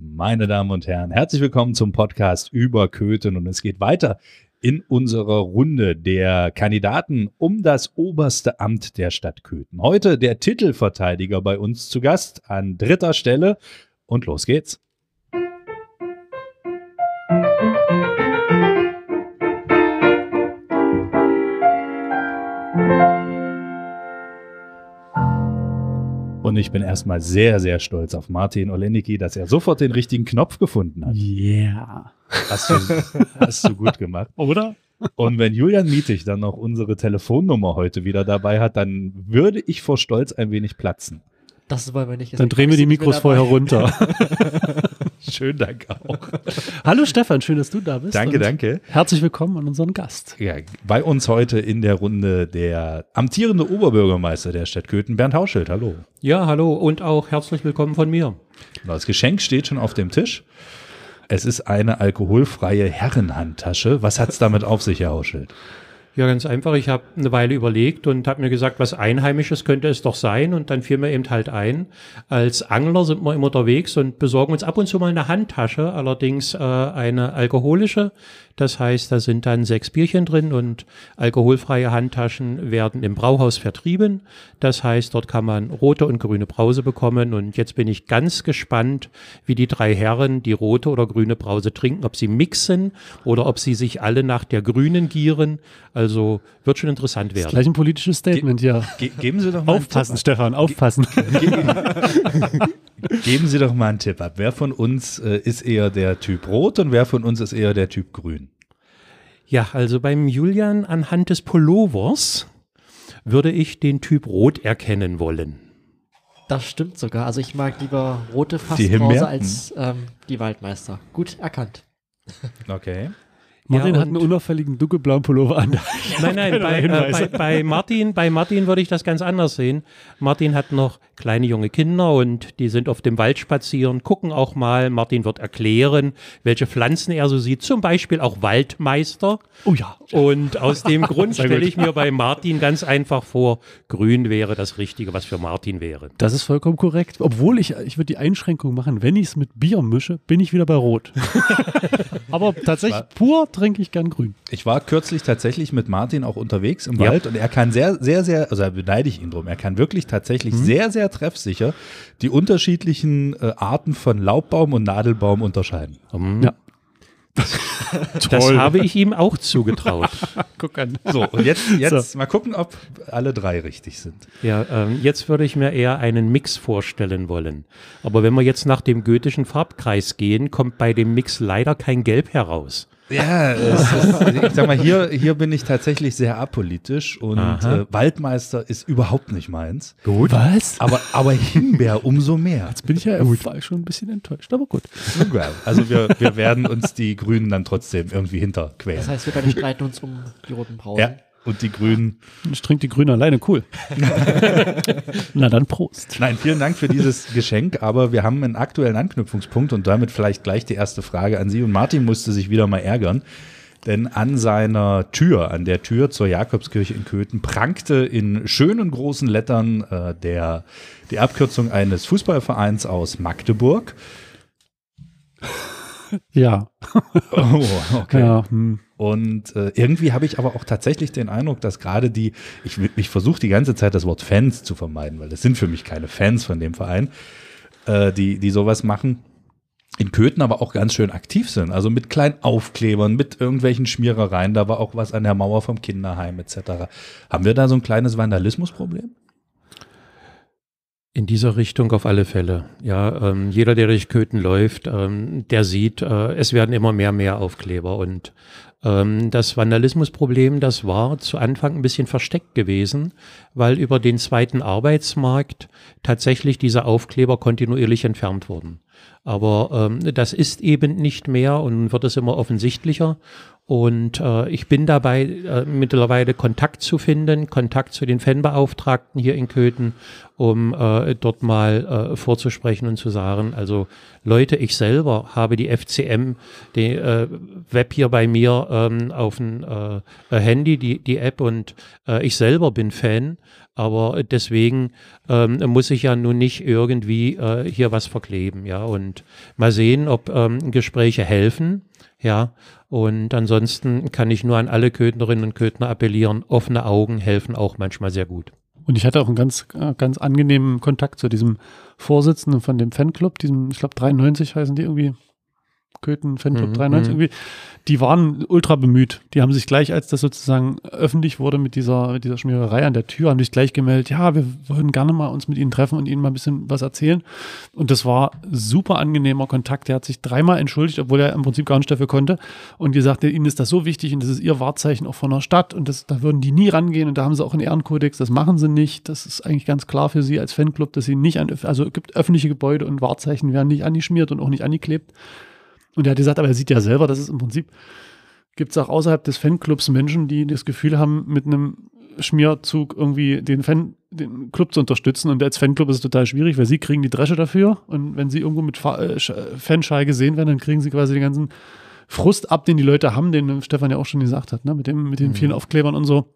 Meine Damen und Herren, herzlich willkommen zum Podcast über Köthen und es geht weiter in unserer Runde der Kandidaten um das oberste Amt der Stadt Köthen. Heute der Titelverteidiger bei uns zu Gast an dritter Stelle und los geht's. Ich bin erstmal sehr, sehr stolz auf Martin Olenicki, dass er sofort den richtigen Knopf gefunden hat. Yeah. Hast du, hast du gut gemacht. Oder? Und wenn Julian Mietig dann noch unsere Telefonnummer heute wieder dabei hat, dann würde ich vor Stolz ein wenig platzen. Das wollen wir nicht. Dann drehen wir die Mikros vorher runter. Schönen Dank auch. Hallo Stefan, schön, dass du da bist. Danke, danke. Herzlich willkommen an unseren Gast. Ja, bei uns heute in der Runde der amtierende Oberbürgermeister der Stadt Köthen, Bernd Hauschild. Hallo. Ja, hallo und auch herzlich willkommen von mir. Das Geschenk steht schon auf dem Tisch. Es ist eine alkoholfreie Herrenhandtasche. Was hat's damit auf sich, Herr Hauschild? Ja, ganz einfach. Ich habe eine Weile überlegt und habe mir gesagt, was Einheimisches könnte es doch sein. Und dann fiel mir eben halt ein, als Angler sind wir immer unterwegs und besorgen uns ab und zu mal eine Handtasche, allerdings äh, eine alkoholische. Das heißt, da sind dann sechs Bierchen drin und alkoholfreie Handtaschen werden im Brauhaus vertrieben. Das heißt, dort kann man rote und grüne Brause bekommen. Und jetzt bin ich ganz gespannt, wie die drei Herren die rote oder grüne Brause trinken, ob sie mixen oder ob sie sich alle nach der grünen gieren. Also wird schon interessant Das werden. ist gleich ein politisches Statement, ja. Ge geben Sie doch mal Aufpassen, einen Tipp Stefan, aufpassen. ab. Geben Sie doch mal einen Tipp ab. Wer von uns äh, ist eher der Typ Rot und wer von uns ist eher der Typ Grün? Ja, also beim Julian anhand des Pullovers würde ich den Typ Rot erkennen wollen. Das stimmt sogar. Also ich mag lieber rote Fassbrause als ähm, die Waldmeister. Gut erkannt. Okay. Martin Ja, hat einen unauffälligen dunkelblauen Pullover an. Nein, nein, bei, äh, bei, bei, Martin, bei Martin würde ich das ganz anders sehen. Martin hat noch kleine junge Kinder und die sind auf dem Wald spazieren, gucken auch mal. Martin wird erklären, welche Pflanzen er so sieht, zum Beispiel auch Waldmeister. Oh ja. Und aus dem Grund stelle ich mir bei Martin ganz einfach vor, grün wäre das Richtige, was für Martin wäre. Das ist vollkommen korrekt. Obwohl ich, ich würde die Einschränkung machen, wenn ich es mit Bier mische, bin ich wieder bei Rot. Aber tatsächlich pur trinke ich gern grün. Ich war kürzlich tatsächlich mit Martin auch unterwegs im Ja. Wald und er kann sehr, sehr, sehr, also da beneide ich ihn drum, er kann wirklich tatsächlich sehr, sehr treffsicher die unterschiedlichen äh, Arten von Laubbaum und Nadelbaum unterscheiden. Hm. Ja. Das habe ich ihm auch zugetraut. Guck an. So, und jetzt, jetzt mal gucken, ob alle drei richtig sind. Ja, ähm, jetzt würde ich mir eher einen Mix vorstellen wollen. Aber wenn wir jetzt nach dem goethischen Farbkreis gehen, kommt bei dem Mix leider kein Gelb heraus. Ja, es ist, ich sag mal, hier, hier bin ich tatsächlich sehr apolitisch und äh, Waldmeister ist überhaupt nicht meins. Gut. Was? Aber, aber Himbeer umso mehr. Jetzt bin ich ja war ich schon ein bisschen enttäuscht, aber gut. Also wir, wir werden uns die Grünen dann trotzdem irgendwie hinterquälen. Das heißt, wir beide streiten uns um die roten Brausen. Ja, und die Grünen. Ich trinke die Grüne alleine, cool. Na dann Prost. Nein, vielen Dank für dieses Geschenk, aber wir haben einen aktuellen Anknüpfungspunkt und damit vielleicht gleich die erste Frage an Sie. Und Martin musste sich wieder mal ärgern, denn an seiner Tür, an der Tür zur Jakobskirche in Köthen, prangte in schönen großen Lettern äh, der, die Abkürzung eines Fußballvereins aus Magdeburg. Ja. Oh, okay. Ja, hm. Und äh, irgendwie habe ich aber auch tatsächlich den Eindruck, dass gerade die, ich, ich versuche die ganze Zeit das Wort Fans zu vermeiden, weil das sind für mich keine Fans von dem Verein, äh, die, die sowas machen, in Köthen aber auch ganz schön aktiv sind. Also mit kleinen Aufklebern, mit irgendwelchen Schmierereien, da war auch was an der Mauer vom Kinderheim etc. Haben wir da so ein kleines Vandalismusproblem? In dieser Richtung auf alle Fälle. Ja, ähm, jeder, der durch Köthen läuft, ähm, der sieht, äh, es werden immer mehr, mehr Aufkleber und ähm, das Vandalismusproblem, das war zu Anfang ein bisschen versteckt gewesen, weil über den zweiten Arbeitsmarkt tatsächlich diese Aufkleber kontinuierlich entfernt wurden. Aber ähm, das ist eben nicht mehr und wird es immer offensichtlicher. Und äh, ich bin dabei, äh, mittlerweile Kontakt zu finden, Kontakt zu den Fanbeauftragten hier in Köthen, um äh, dort mal äh, vorzusprechen und zu sagen, also Leute, ich selber habe die FCM, die äh, Web hier bei mir mir ähm, auf dem äh, Handy die, die App und äh, ich selber bin Fan, aber deswegen ähm, muss ich ja nun nicht irgendwie äh, hier was verkleben, ja. Und mal sehen, ob ähm, Gespräche helfen, ja. Und ansonsten kann ich nur an alle Kötnerinnen und Kötner appellieren, offene Augen helfen auch manchmal sehr gut. Und ich hatte auch einen ganz, äh, ganz angenehmen Kontakt zu diesem Vorsitzenden von dem Fanclub, diesem, ich glaube 93 heißen die irgendwie, Köthen Fanclub Mhm, 93 mhm. irgendwie, die waren ultra bemüht. Die haben sich gleich, als das sozusagen öffentlich wurde mit dieser, mit dieser Schmiererei an der Tür, haben sich gleich gemeldet, ja, wir würden gerne mal uns mit Ihnen treffen und Ihnen mal ein bisschen was erzählen. Und das war super angenehmer Kontakt. Der hat sich dreimal entschuldigt, obwohl er im Prinzip gar nicht dafür konnte und gesagt, Ihnen ist das so wichtig und das ist Ihr Wahrzeichen auch von der Stadt und das, da würden die nie rangehen und da haben sie auch einen Ehrenkodex, das machen sie nicht. Das ist eigentlich ganz klar für Sie als Fanclub, dass Sie nicht an, also es gibt öffentliche Gebäude und Wahrzeichen werden nicht angeschmiert und auch nicht angeklebt. Und er hat gesagt, aber er sieht ja selber, dass es im Prinzip gibt es auch außerhalb des Fanclubs Menschen, die das Gefühl haben, mit einem Schmierzug irgendwie den Fan, den Club zu unterstützen. Und als Fanclub ist es total schwierig, weil sie kriegen die Dresche dafür. Und wenn sie irgendwo mit Fa äh, Sch- Fanschei gesehen werden, dann kriegen sie quasi den ganzen Frust ab, den die Leute haben, den Stefan ja auch schon gesagt hat, ne? mit, dem, mit den vielen Aufklebern und so.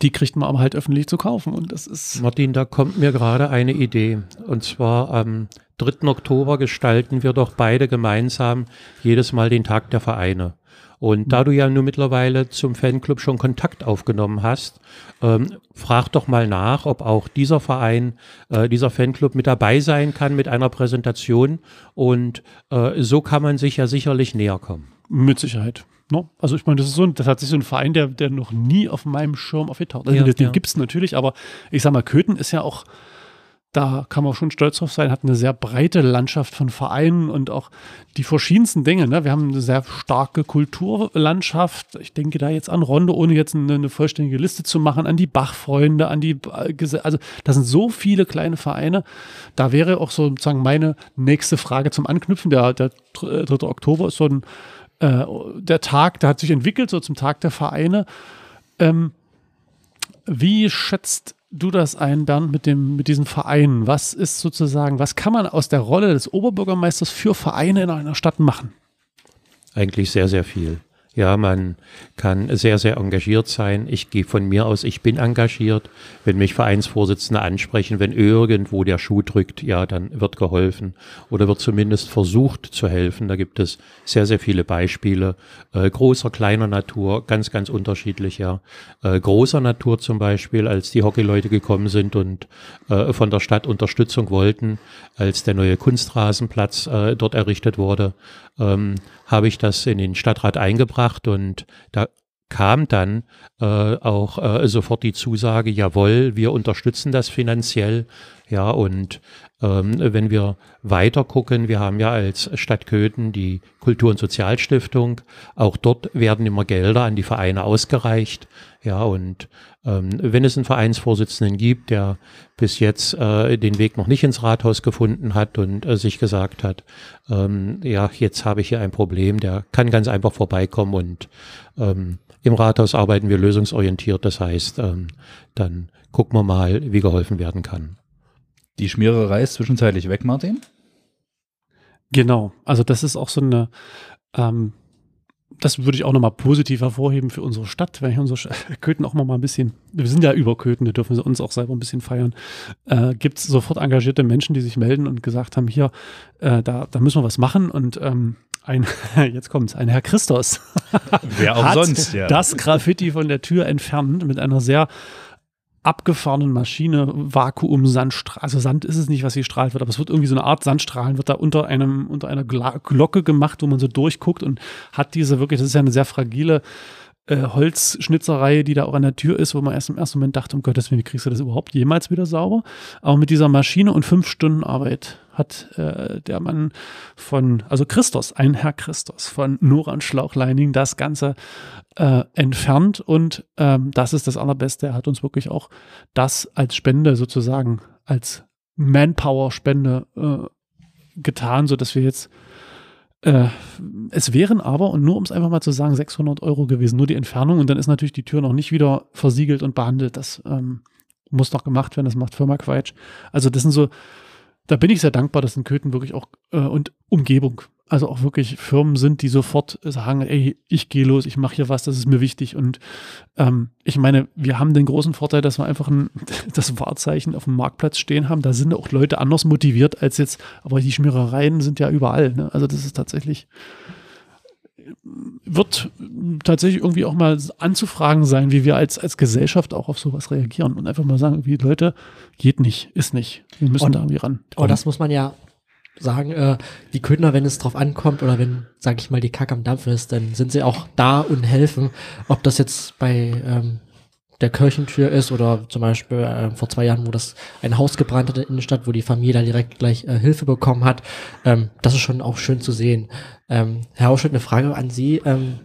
Die kriegt man aber halt öffentlich zu kaufen. Und das ist. Martin, da kommt mir gerade eine Idee. Und zwar am 3. Oktober gestalten wir doch beide gemeinsam jedes Mal den Tag der Vereine. Und da du ja nun mittlerweile zum Fanclub schon Kontakt aufgenommen hast, ähm, frag doch mal nach, ob auch dieser Verein, äh, dieser Fanclub mit dabei sein kann mit einer Präsentation. Und äh, so kann man sich ja sicherlich näher kommen. Mit Sicherheit. No? Also ich meine, das ist so ein, das hat sich so ein Verein, der, der noch nie auf meinem Schirm aufgetaucht ist. Ja, Also den ja. gibt es natürlich, aber ich sag mal, Köthen ist ja auch, da kann man schon stolz drauf sein, hat eine sehr breite Landschaft von Vereinen und auch die verschiedensten Dinge. Ne? Wir haben eine sehr starke Kulturlandschaft. Ich denke da jetzt an Ronde, ohne jetzt eine, eine vollständige Liste zu machen, an die Bachfreunde, an die, äh, also das sind so viele kleine Vereine. Da wäre auch so sozusagen meine nächste Frage zum Anknüpfen. Der, der 3. Oktober ist so ein äh, der Tag, der hat sich entwickelt, so zum Tag der Vereine. Ähm, wie schätzt du das ein, Bernd, mit, dem, mit diesen Vereinen? Was ist sozusagen, was kann man aus der Rolle des Oberbürgermeisters für Vereine in einer Stadt machen? Eigentlich sehr, sehr viel. Ja, man kann sehr, sehr engagiert sein. Ich gehe von mir aus, ich bin engagiert. Wenn mich Vereinsvorsitzende ansprechen, wenn irgendwo der Schuh drückt, ja, dann wird geholfen oder wird zumindest versucht zu helfen. Da gibt es sehr, sehr viele Beispiele. Äh, großer, kleiner Natur, ganz, ganz unterschiedlich, ja. Äh, großer Natur zum Beispiel, als die Hockeyleute gekommen sind und äh, von der Stadt Unterstützung wollten, als der neue Kunstrasenplatz äh, dort errichtet wurde, ähm, habe ich das in den Stadtrat eingebracht und da kam dann äh, auch äh, sofort die Zusage, jawohl, wir unterstützen das finanziell. Ja, und ähm, wenn wir weiter gucken, wir haben ja als Stadt Köthen die Kultur- und Sozialstiftung. Auch dort werden immer Gelder an die Vereine ausgereicht. Ja, und ähm, wenn es einen Vereinsvorsitzenden gibt, der bis jetzt äh, den Weg noch nicht ins Rathaus gefunden hat und äh, sich gesagt hat, ähm, ja, jetzt habe ich hier ein Problem, der kann ganz einfach vorbeikommen und ähm, im Rathaus arbeiten wir lösungsorientiert. Das heißt, ähm, dann gucken wir mal, wie geholfen werden kann. Die Schmiererei ist zwischenzeitlich weg, Martin. Genau, also das ist auch so eine, ähm, das würde ich auch nochmal positiv hervorheben für unsere Stadt, wenn ich unsere Sch- Köthen auch mal ein bisschen, wir sind ja über Köthen, da dürfen wir uns auch selber ein bisschen feiern, äh, gibt es sofort engagierte Menschen, die sich melden und gesagt haben, hier, äh, da, da müssen wir was machen und ähm, ein, jetzt kommt's, ein Herr Christos Wer auch hat sonst, ja. das Graffiti von der Tür entfernt mit einer sehr abgefahrenen Maschine, Vakuum, Sandstrahl, also Sand ist es nicht, was hier strahlt wird, aber es wird irgendwie so eine Art Sandstrahlen, wird da unter einem, unter einer Glocke gemacht, wo man so durchguckt und hat diese wirklich, das ist ja eine sehr fragile äh, Holzschnitzerei, die da auch an der Tür ist, wo man erst im ersten Moment dachte, um Gottes Willen, wie kriegst du das überhaupt jemals wieder sauber? Aber mit dieser Maschine und fünf Stunden Arbeit hat äh, der Mann von, also Christos, ein Herr Christos von Noran Schlauchleining das Ganze äh, entfernt und ähm, das ist das Allerbeste. Er hat uns wirklich auch das als Spende sozusagen, als Manpower-Spende äh, getan, sodass wir jetzt äh, es wären aber, und nur um es einfach mal zu sagen, 600 Euro gewesen, nur die Entfernung und dann ist natürlich die Tür noch nicht wieder versiegelt und behandelt. Das ähm, muss noch gemacht werden, das macht Firma Quatsch. Also das sind so, da bin ich sehr dankbar, dass in Köthen wirklich auch, äh, und Umgebung, also auch wirklich Firmen sind, die sofort sagen, ey, ich gehe los, ich mache hier was, das ist mir wichtig. Und ähm, ich meine, wir haben den großen Vorteil, dass wir einfach ein, das Wahrzeichen auf dem Marktplatz stehen haben. Da sind auch Leute anders motiviert als jetzt, aber die Schmierereien sind ja überall. Ne? Also das ist tatsächlich, wird tatsächlich irgendwie auch mal anzufragen sein, wie wir als, als Gesellschaft auch auf sowas reagieren und einfach mal sagen, wie Leute, geht nicht, ist nicht. Wir müssen Und- da irgendwie ran. Aber das muss man ja sagen, äh, die Ködner, wenn es drauf ankommt oder wenn, sag ich mal, die Kacke am Dampfen ist, dann sind sie auch da und helfen. Ob das jetzt bei ähm, der Kirchentür ist oder zum Beispiel äh, vor zwei Jahren, wo das ein Haus gebrannt hat in der Innenstadt, wo die Familie da direkt gleich äh, Hilfe bekommen hat. Ähm, das ist schon auch schön zu sehen. Ähm, Herr Hauschelt, eine Frage an Sie. Ähm,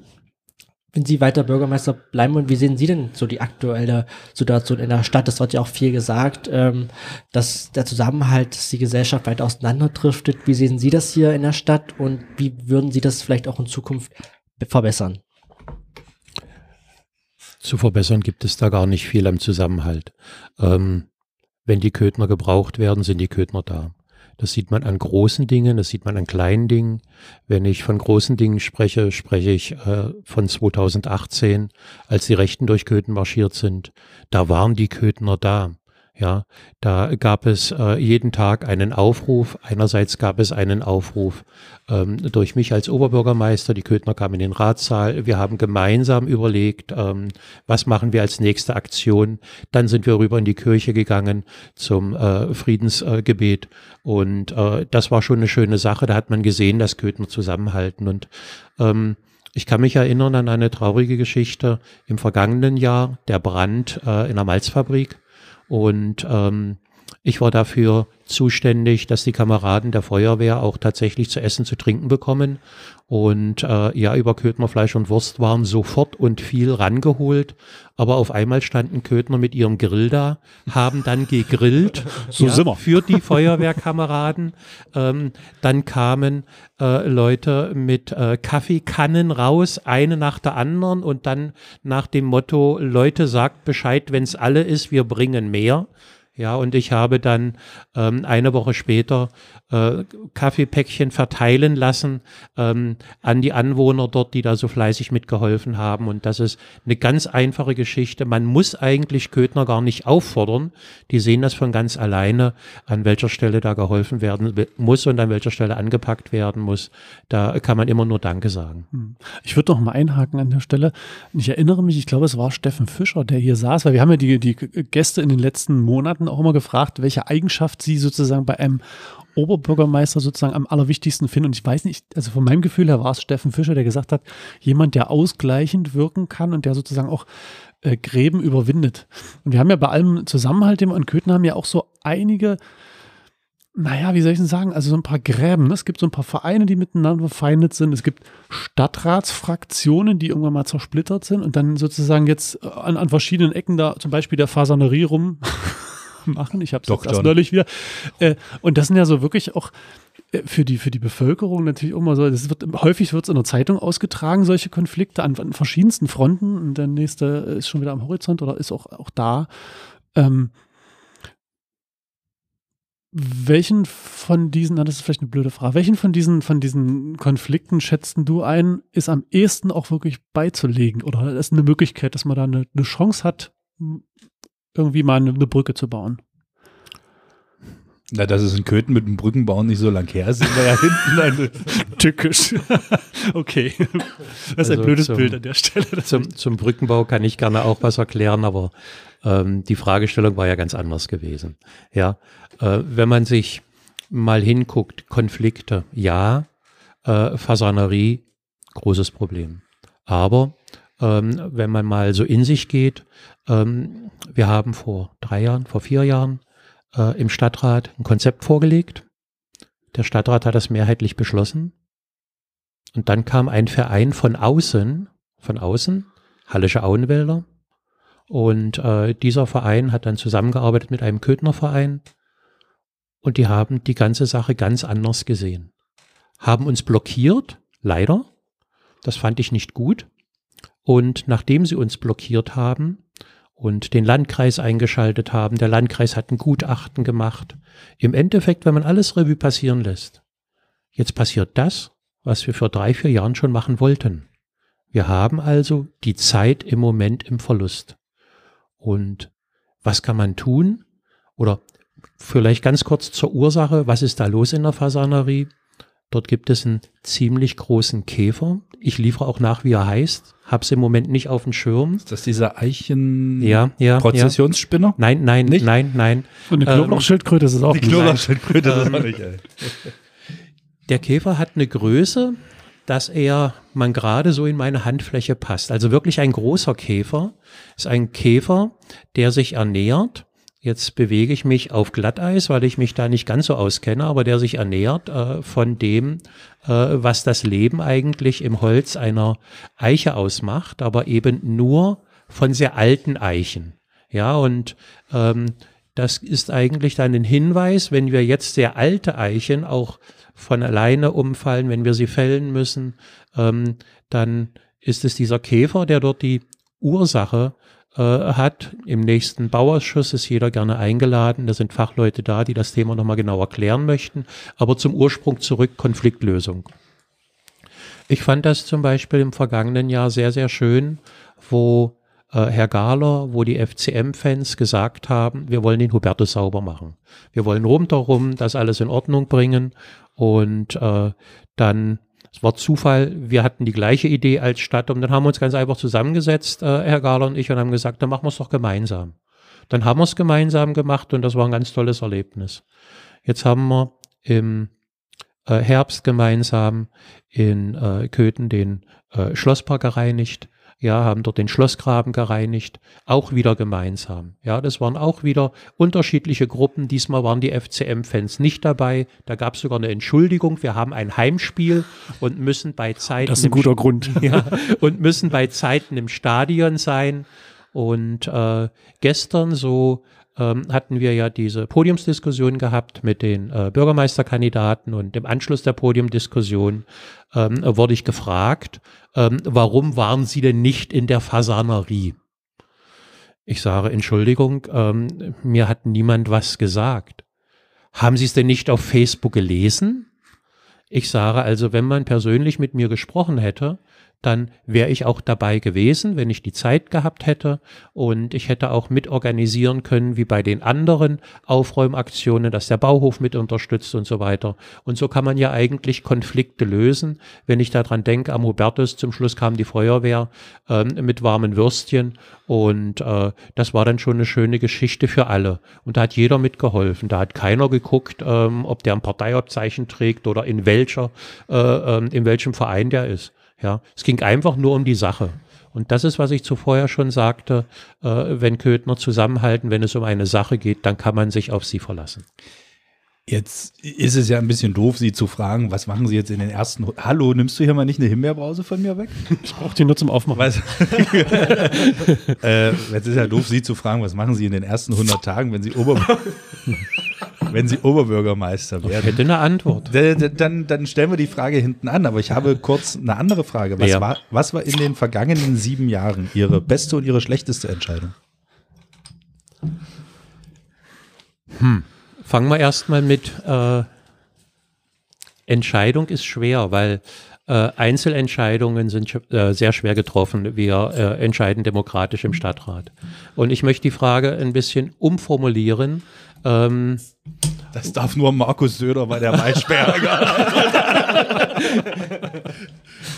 wenn Sie weiter Bürgermeister bleiben und wie sehen Sie denn so die aktuelle Situation in der Stadt? Es wird ja auch viel gesagt, ähm, dass der Zusammenhalt, dass die Gesellschaft weit auseinanderdriftet. Wie sehen Sie das hier in der Stadt und wie würden Sie das vielleicht auch in Zukunft be- verbessern? Zu verbessern gibt es da gar nicht viel am Zusammenhalt. Ähm, wenn die Ködner gebraucht werden, sind die Ködner da. Das sieht man an großen Dingen, das sieht man an kleinen Dingen. Wenn ich von großen Dingen spreche, spreche ich äh, von 2018, als die Rechten durch Köthen marschiert sind. Da waren die Köthner da. Ja, da gab es äh, jeden Tag einen Aufruf. Einerseits gab es einen Aufruf ähm, durch mich als Oberbürgermeister. Die Köthner kamen in den Ratssaal. Wir haben gemeinsam überlegt, ähm, was machen wir als nächste Aktion. Dann sind wir rüber in die Kirche gegangen zum äh, Friedensgebet. Und äh, das war schon eine schöne Sache. Da hat man gesehen, dass Köthner zusammenhalten. Und ähm, ich kann mich erinnern an eine traurige Geschichte im vergangenen Jahr, der Brand äh, in der Malzfabrik. Und ähm, ich war dafür zuständig, dass die Kameraden der Feuerwehr auch tatsächlich zu essen, zu trinken bekommen. Und äh, ja, über Köthner Fleisch und Wurst waren sofort und viel rangeholt. Aber auf einmal standen Köthner mit ihrem Grill da, haben dann gegrillt So sind wir. für die Feuerwehrkameraden. ähm, dann kamen äh, Leute mit äh, Kaffeekannen raus, eine nach der anderen und dann nach dem Motto, Leute, sagt Bescheid, wenn es alle ist, wir bringen mehr. Ja, und ich habe dann ähm, eine Woche später äh, Kaffeepäckchen verteilen lassen ähm, an die Anwohner dort, die da so fleißig mitgeholfen haben. Und das ist eine ganz einfache Geschichte. Man muss eigentlich Köthner gar nicht auffordern. Die sehen das von ganz alleine, an welcher Stelle da geholfen werden muss und an welcher Stelle angepackt werden muss. Da kann man immer nur Danke sagen. Ich würde noch mal einhaken an der Stelle. Ich erinnere mich, ich glaube, es war Steffen Fischer, der hier saß, weil wir haben ja die, die Gäste in den letzten Monaten auch immer gefragt, welche Eigenschaft sie sozusagen bei einem Oberbürgermeister sozusagen am allerwichtigsten finden. Und ich weiß nicht, also von meinem Gefühl her war es Steffen Fischer, der gesagt hat, jemand, der ausgleichend wirken kann und der sozusagen auch äh, Gräben überwindet. Und wir haben ja bei allem Zusammenhalt, den wir an Köthen haben, ja auch so einige naja, wie soll ich denn sagen? Also so ein paar Gräben. Ne? Es gibt so ein paar Vereine, die miteinander verfeindet sind. Es gibt Stadtratsfraktionen, die irgendwann mal zersplittert sind und dann sozusagen jetzt äh, an, an verschiedenen Ecken da zum Beispiel der Fasanerie rum machen. Ich habe es erst neulich wieder. Äh, und das sind ja so wirklich auch äh, für die, für die Bevölkerung natürlich immer so, das wird, häufig wird es in der Zeitung ausgetragen, solche Konflikte an, an verschiedensten Fronten und der nächste ist schon wieder am Horizont oder ist auch, auch da. Ähm, welchen von diesen, na, das ist vielleicht eine blöde Frage, welchen von diesen, von diesen Konflikten schätzen du ein, ist am ehesten auch wirklich beizulegen? Oder ist eine Möglichkeit, dass man da eine, eine Chance hat, irgendwie mal eine, eine Brücke zu bauen? Na, dass es in Köthen mit dem Brückenbauen nicht so lang her ist, sind wir ja hinten eine, Tückisch. okay. Das ist ein Also blödes zum- Bild an der Stelle. Zum, zum Brückenbau kann ich gerne auch was erklären, aber ähm, die Fragestellung war ja ganz anders gewesen. Ja, äh, wenn man sich mal hinguckt, Konflikte, ja, äh, Fasanerie, großes Problem. Aber ähm, wenn man mal so in sich geht, ähm, wir haben vor drei Jahren, vor vier Jahren äh, im Stadtrat ein Konzept vorgelegt. Der Stadtrat hat das mehrheitlich beschlossen. Und dann kam ein Verein von außen, von außen, Hallische Auenwälder. Und äh, dieser Verein hat dann zusammengearbeitet mit einem Köthner Verein. Und die haben die ganze Sache ganz anders gesehen. Haben uns blockiert, leider. Das fand ich nicht gut. Und nachdem sie uns blockiert haben und den Landkreis eingeschaltet haben, der Landkreis hat ein Gutachten gemacht. Im Endeffekt, wenn man alles Revue passieren lässt, jetzt passiert das was wir vor drei, vier Jahren schon machen wollten. Wir haben also die Zeit im Moment im Verlust. Und was kann man tun? Oder vielleicht ganz kurz zur Ursache, was ist da los in der Fasanerie? Dort gibt es einen ziemlich großen Käfer. Ich liefere auch nach, wie er heißt. Hab's im Moment nicht auf dem Schirm. Ist das dieser Eichen Ja, ja, Prozessionsspinner? Nein, nein, Nicht? nein, nein. Und eine Ähm, Knoblauchschildkröte ist es auch. Die nicht. Knoblauchschildkröte das ist auch nicht, ey. Der Käfer hat eine Größe, dass er man gerade so in meine Handfläche passt. Also wirklich ein großer Käfer. Ist ein Käfer, der sich ernährt. Jetzt bewege ich mich auf Glatteis, weil ich mich da nicht ganz so auskenne, aber der sich ernährt äh, von dem, äh, was das Leben eigentlich im Holz einer Eiche ausmacht, aber eben nur von sehr alten Eichen. Ja, und ähm, das ist eigentlich dann ein Hinweis, wenn wir jetzt sehr alte Eichen auch von alleine umfallen, wenn wir sie fällen müssen, ähm, dann ist es dieser Käfer, der dort die Ursache äh, hat. Im nächsten Bauausschuss ist jeder gerne eingeladen. Da sind Fachleute da, die das Thema nochmal genau erklären möchten. Aber zum Ursprung zurück, Konfliktlösung. Ich fand das zum Beispiel im vergangenen Jahr sehr, sehr schön, wo äh, Herr Gahler, wo die FCM-Fans gesagt haben, wir wollen den Hubertus sauber machen. Wir wollen rundherum das alles in Ordnung bringen und äh, dann, es war Zufall, wir hatten die gleiche Idee als Stadt und dann haben wir uns ganz einfach zusammengesetzt, äh, Herr Gahler und ich, und haben gesagt, dann machen wir es doch gemeinsam. Dann haben wir es gemeinsam gemacht und das war ein ganz tolles Erlebnis. Jetzt haben wir im äh, Herbst gemeinsam in äh, Köthen den äh, Schlosspark gereinigt. Ja, haben dort den Schlossgraben gereinigt, auch wieder gemeinsam. Ja, das waren auch wieder unterschiedliche Gruppen. Diesmal waren die FCM-Fans nicht dabei. Da gab es sogar eine Entschuldigung. Wir haben ein Heimspiel und müssen bei Zeiten Das ist ein guter Grund. ja, und müssen bei Zeiten im Stadion sein. Und äh, gestern so ähm, hatten wir ja diese Podiumsdiskussion gehabt mit den äh, Bürgermeisterkandidaten und im Anschluss der Podiumdiskussion ähm, wurde ich gefragt, ähm, warum waren Sie denn nicht in der Fasanerie? Ich sage, Entschuldigung, ähm, mir hat niemand was gesagt. Haben Sie es denn nicht auf Facebook gelesen? Ich sage also, wenn man persönlich mit mir gesprochen hätte, dann wäre ich auch dabei gewesen, wenn ich die Zeit gehabt hätte und ich hätte auch mitorganisieren können, wie bei den anderen Aufräumaktionen, dass der Bauhof mit unterstützt und so weiter. Und so kann man ja eigentlich Konflikte lösen. Wenn ich daran denke, am Hubertus zum Schluss kam die Feuerwehr ähm, mit warmen Würstchen und äh, das war dann schon eine schöne Geschichte für alle. Und da hat jeder mitgeholfen. Da hat keiner geguckt, ähm, ob der ein Parteiabzeichen trägt oder in welcher, äh, ähm, in welchem Verein der ist. Ja, es ging einfach nur um die Sache. Und das ist, was ich zuvor ja schon sagte, äh, wenn Köthner zusammenhalten, wenn es um eine Sache geht, dann kann man sich auf sie verlassen. Jetzt ist es ja ein bisschen doof, Sie zu fragen, was machen Sie jetzt in den ersten. Hallo, nimmst du hier mal nicht eine Himbeerbrause von mir weg? Ich brauche die nur zum Aufmachen. Was? äh, jetzt ist ja doof, Sie zu fragen, was machen Sie in den ersten 100 Tagen, wenn Sie, Ober wenn Sie Oberbürgermeister Ich werden? hätte eine Antwort. Dann, dann stellen wir die Frage hinten an, aber ich habe kurz eine andere Frage. Was, Ja. war, was war in den vergangenen sieben Jahren Ihre beste und Ihre schlechteste Entscheidung? Fangen wir erstmal mit äh, Entscheidung ist schwer, weil äh, Einzelentscheidungen sind äh, sehr schwer getroffen. Wir äh, entscheiden demokratisch im Stadtrat. Und ich möchte die Frage ein bisschen umformulieren. Ähm, Das darf nur Markus Söder bei der Maischberger.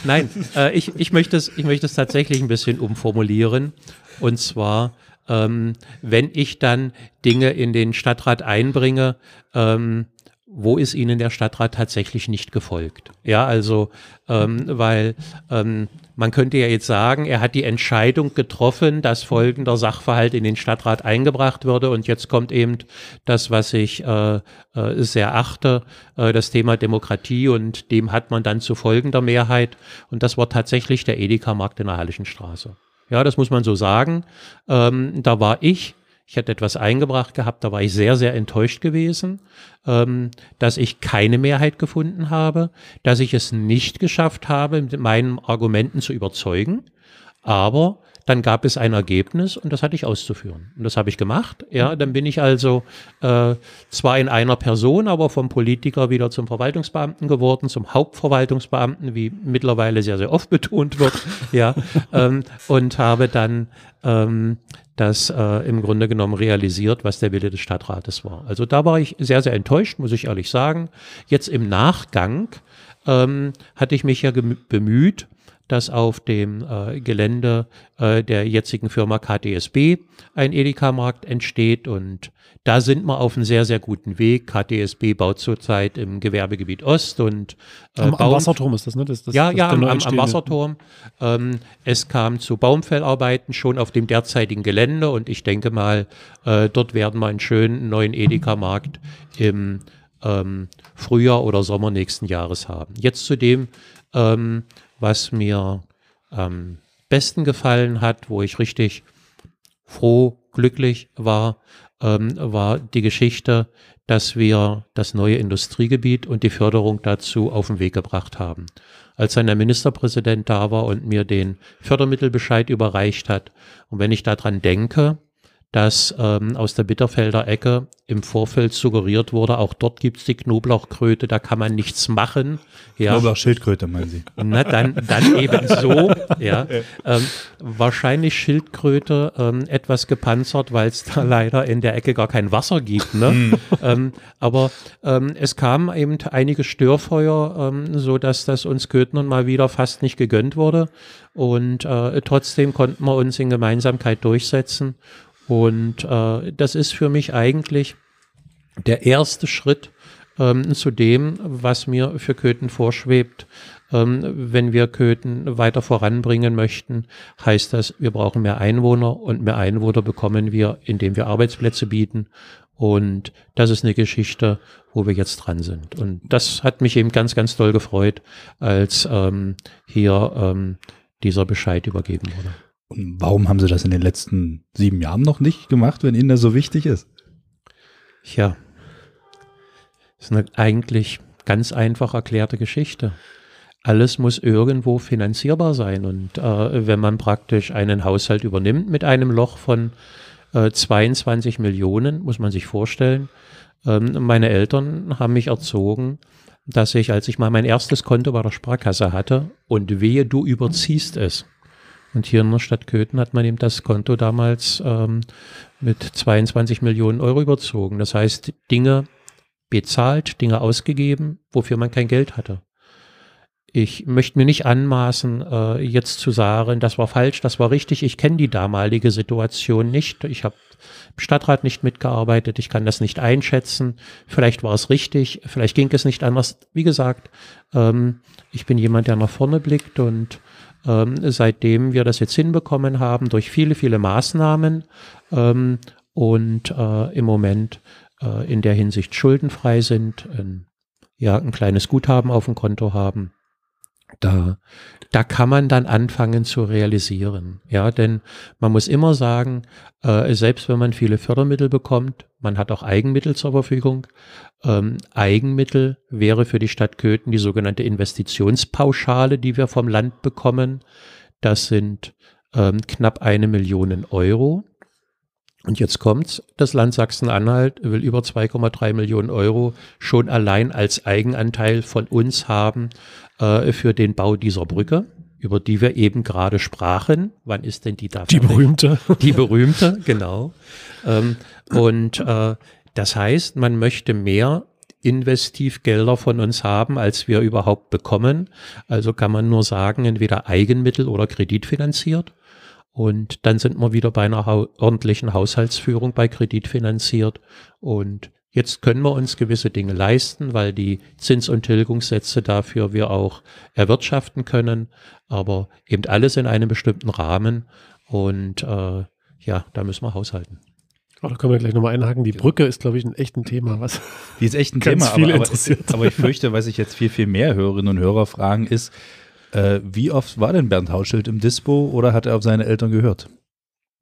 Nein, äh, ich, ich, möchte es, ich möchte es tatsächlich ein bisschen umformulieren. Und zwar, ähm, wenn ich dann Dinge in den Stadtrat einbringe, ähm, wo ist Ihnen der Stadtrat tatsächlich nicht gefolgt? Ja, also, ähm, weil ähm, man könnte ja jetzt sagen, er hat die Entscheidung getroffen, dass folgender Sachverhalt in den Stadtrat eingebracht würde und jetzt kommt eben das, was ich äh, äh, sehr achte, äh, das Thema Demokratie und dem hat man dann zu folgender Mehrheit und das war tatsächlich der Edeka-Markt in der Hallischen Straße. Ja, das muss man so sagen. Ähm, da war ich, ich hatte etwas eingebracht gehabt, da war ich sehr, sehr enttäuscht gewesen, ähm, dass ich keine Mehrheit gefunden habe, dass ich es nicht geschafft habe, mit meinen Argumenten zu überzeugen. Aber dann gab es ein Ergebnis und das hatte ich auszuführen. Und das habe ich gemacht. Ja, dann bin ich also äh, zwar in einer Person, aber vom Politiker wieder zum Verwaltungsbeamten geworden, zum Hauptverwaltungsbeamten, wie mittlerweile sehr, sehr oft betont wird. ja, ähm, und habe dann ähm, das äh, im Grunde genommen realisiert, was der Wille des Stadtrates war. Also da war ich sehr, sehr enttäuscht, muss ich ehrlich sagen. Jetzt im Nachgang ähm, hatte ich mich ja bemüht, dass auf dem äh, Gelände äh, der jetzigen Firma KTSB ein Edeka-Markt entsteht und da sind wir auf einem sehr, sehr guten Weg. KTSB baut zurzeit im Gewerbegebiet Ost und äh, am, am, Wasserturm ist das, ne? Das, das, ja, das ja, am, am, Wasserturm. Ähm, es kam zu Baumfellarbeiten schon auf dem derzeitigen Gelände und ich denke mal, äh, dort werden wir einen schönen neuen Edeka-Markt im ähm, Frühjahr oder Sommer nächsten Jahres haben. Jetzt zu dem, ähm, was mir am besten gefallen hat, wo ich richtig froh, glücklich war, ähm, war die Geschichte, dass wir das neue Industriegebiet und die Förderung dazu auf den Weg gebracht haben. Als dann der Ministerpräsident da war und mir den Fördermittelbescheid überreicht hat, und wenn ich daran denke, dass ähm, aus der Bitterfelder Ecke im Vorfeld suggeriert wurde, auch dort gibt's die Knoblauchkröte, da kann man nichts machen. Ja. Knoblauchschildkröte, meinen Sie? Na, dann, dann eben so. ja. Ähm, wahrscheinlich Schildkröte ähm, etwas gepanzert, weil es da leider in der Ecke gar kein Wasser gibt. Ne? Hm. ähm, aber ähm, es kamen eben einige Störfeuer, ähm, so dass das uns Köthnern mal wieder fast nicht gegönnt wurde. Und äh, trotzdem konnten wir uns in Gemeinsamkeit durchsetzen. Und äh, das ist für mich eigentlich der erste Schritt ähm, zu dem, was mir für Köthen vorschwebt. Ähm, wenn wir Köthen weiter voranbringen möchten, heißt das, wir brauchen mehr Einwohner und mehr Einwohner bekommen wir, indem wir Arbeitsplätze bieten. Und das ist eine Geschichte, wo wir jetzt dran sind. Und das hat mich eben ganz, ganz toll gefreut, als ähm, hier ähm, dieser Bescheid übergeben wurde. Und warum haben Sie das in den letzten sieben Jahren noch nicht gemacht, wenn Ihnen das so wichtig ist? Ja, das ist eine eigentlich ganz einfach erklärte Geschichte. Alles muss irgendwo finanzierbar sein. Und äh, wenn man praktisch einen Haushalt übernimmt mit einem Loch von äh, 22 Millionen, muss man sich vorstellen, ähm, meine Eltern haben mich erzogen, dass ich, als ich mal mein erstes Konto bei der Sparkasse hatte und wehe, du überziehst es, und hier in der Stadt Köthen hat man eben das Konto damals ähm, mit 22 Millionen Euro überzogen. Das heißt, Dinge bezahlt, Dinge ausgegeben, wofür man kein Geld hatte. Ich möchte mir nicht anmaßen, äh, jetzt zu sagen, das war falsch, das war richtig. Ich kenne die damalige Situation nicht. Ich habe im Stadtrat nicht mitgearbeitet. Ich kann das nicht einschätzen. Vielleicht war es richtig, vielleicht ging es nicht anders. Wie gesagt, ähm, ich bin jemand, der nach vorne blickt und ähm, seitdem wir das jetzt hinbekommen haben, durch viele, viele Maßnahmen ähm, und äh, im Moment äh, in der Hinsicht schuldenfrei sind, ein, ja, ein kleines Guthaben auf dem Konto haben, da, da kann man dann anfangen zu realisieren. Ja, denn man muss immer sagen, äh, selbst wenn man viele Fördermittel bekommt, man hat auch Eigenmittel zur Verfügung. Ähm, Eigenmittel wäre für die Stadt Köthen die sogenannte Investitionspauschale, die wir vom Land bekommen. Das sind ähm, knapp eine Million Euro. Und jetzt kommt's, das Land Sachsen-Anhalt will über 2,3 Millionen Euro schon allein als Eigenanteil von uns haben äh, für den Bau dieser Brücke, über die wir eben gerade sprachen. Wann ist denn die da? Die berühmte. Die berühmte, genau. Ähm, und äh, das heißt, man möchte mehr Investivgelder von uns haben, als wir überhaupt bekommen. Also kann man nur sagen, entweder Eigenmittel oder kreditfinanziert. Und dann sind wir wieder bei einer ordentlichen Haushaltsführung bei Kredit finanziert. Und jetzt können wir uns gewisse Dinge leisten, weil die Zins- und Tilgungssätze dafür wir auch erwirtschaften können. Aber eben alles in einem bestimmten Rahmen. Und äh, ja, da müssen wir haushalten. Oh, da können wir gleich nochmal einhaken. Die Brücke ist, glaube ich, ein echt ein Thema. Was die ist echt ein Thema, aber, aber, aber, ich fürchte, was ich jetzt viel, viel mehr Hörerinnen und Hörer fragen, ist, äh, wie oft war denn Bernd Hauschild im Dispo oder hat er auf seine Eltern gehört?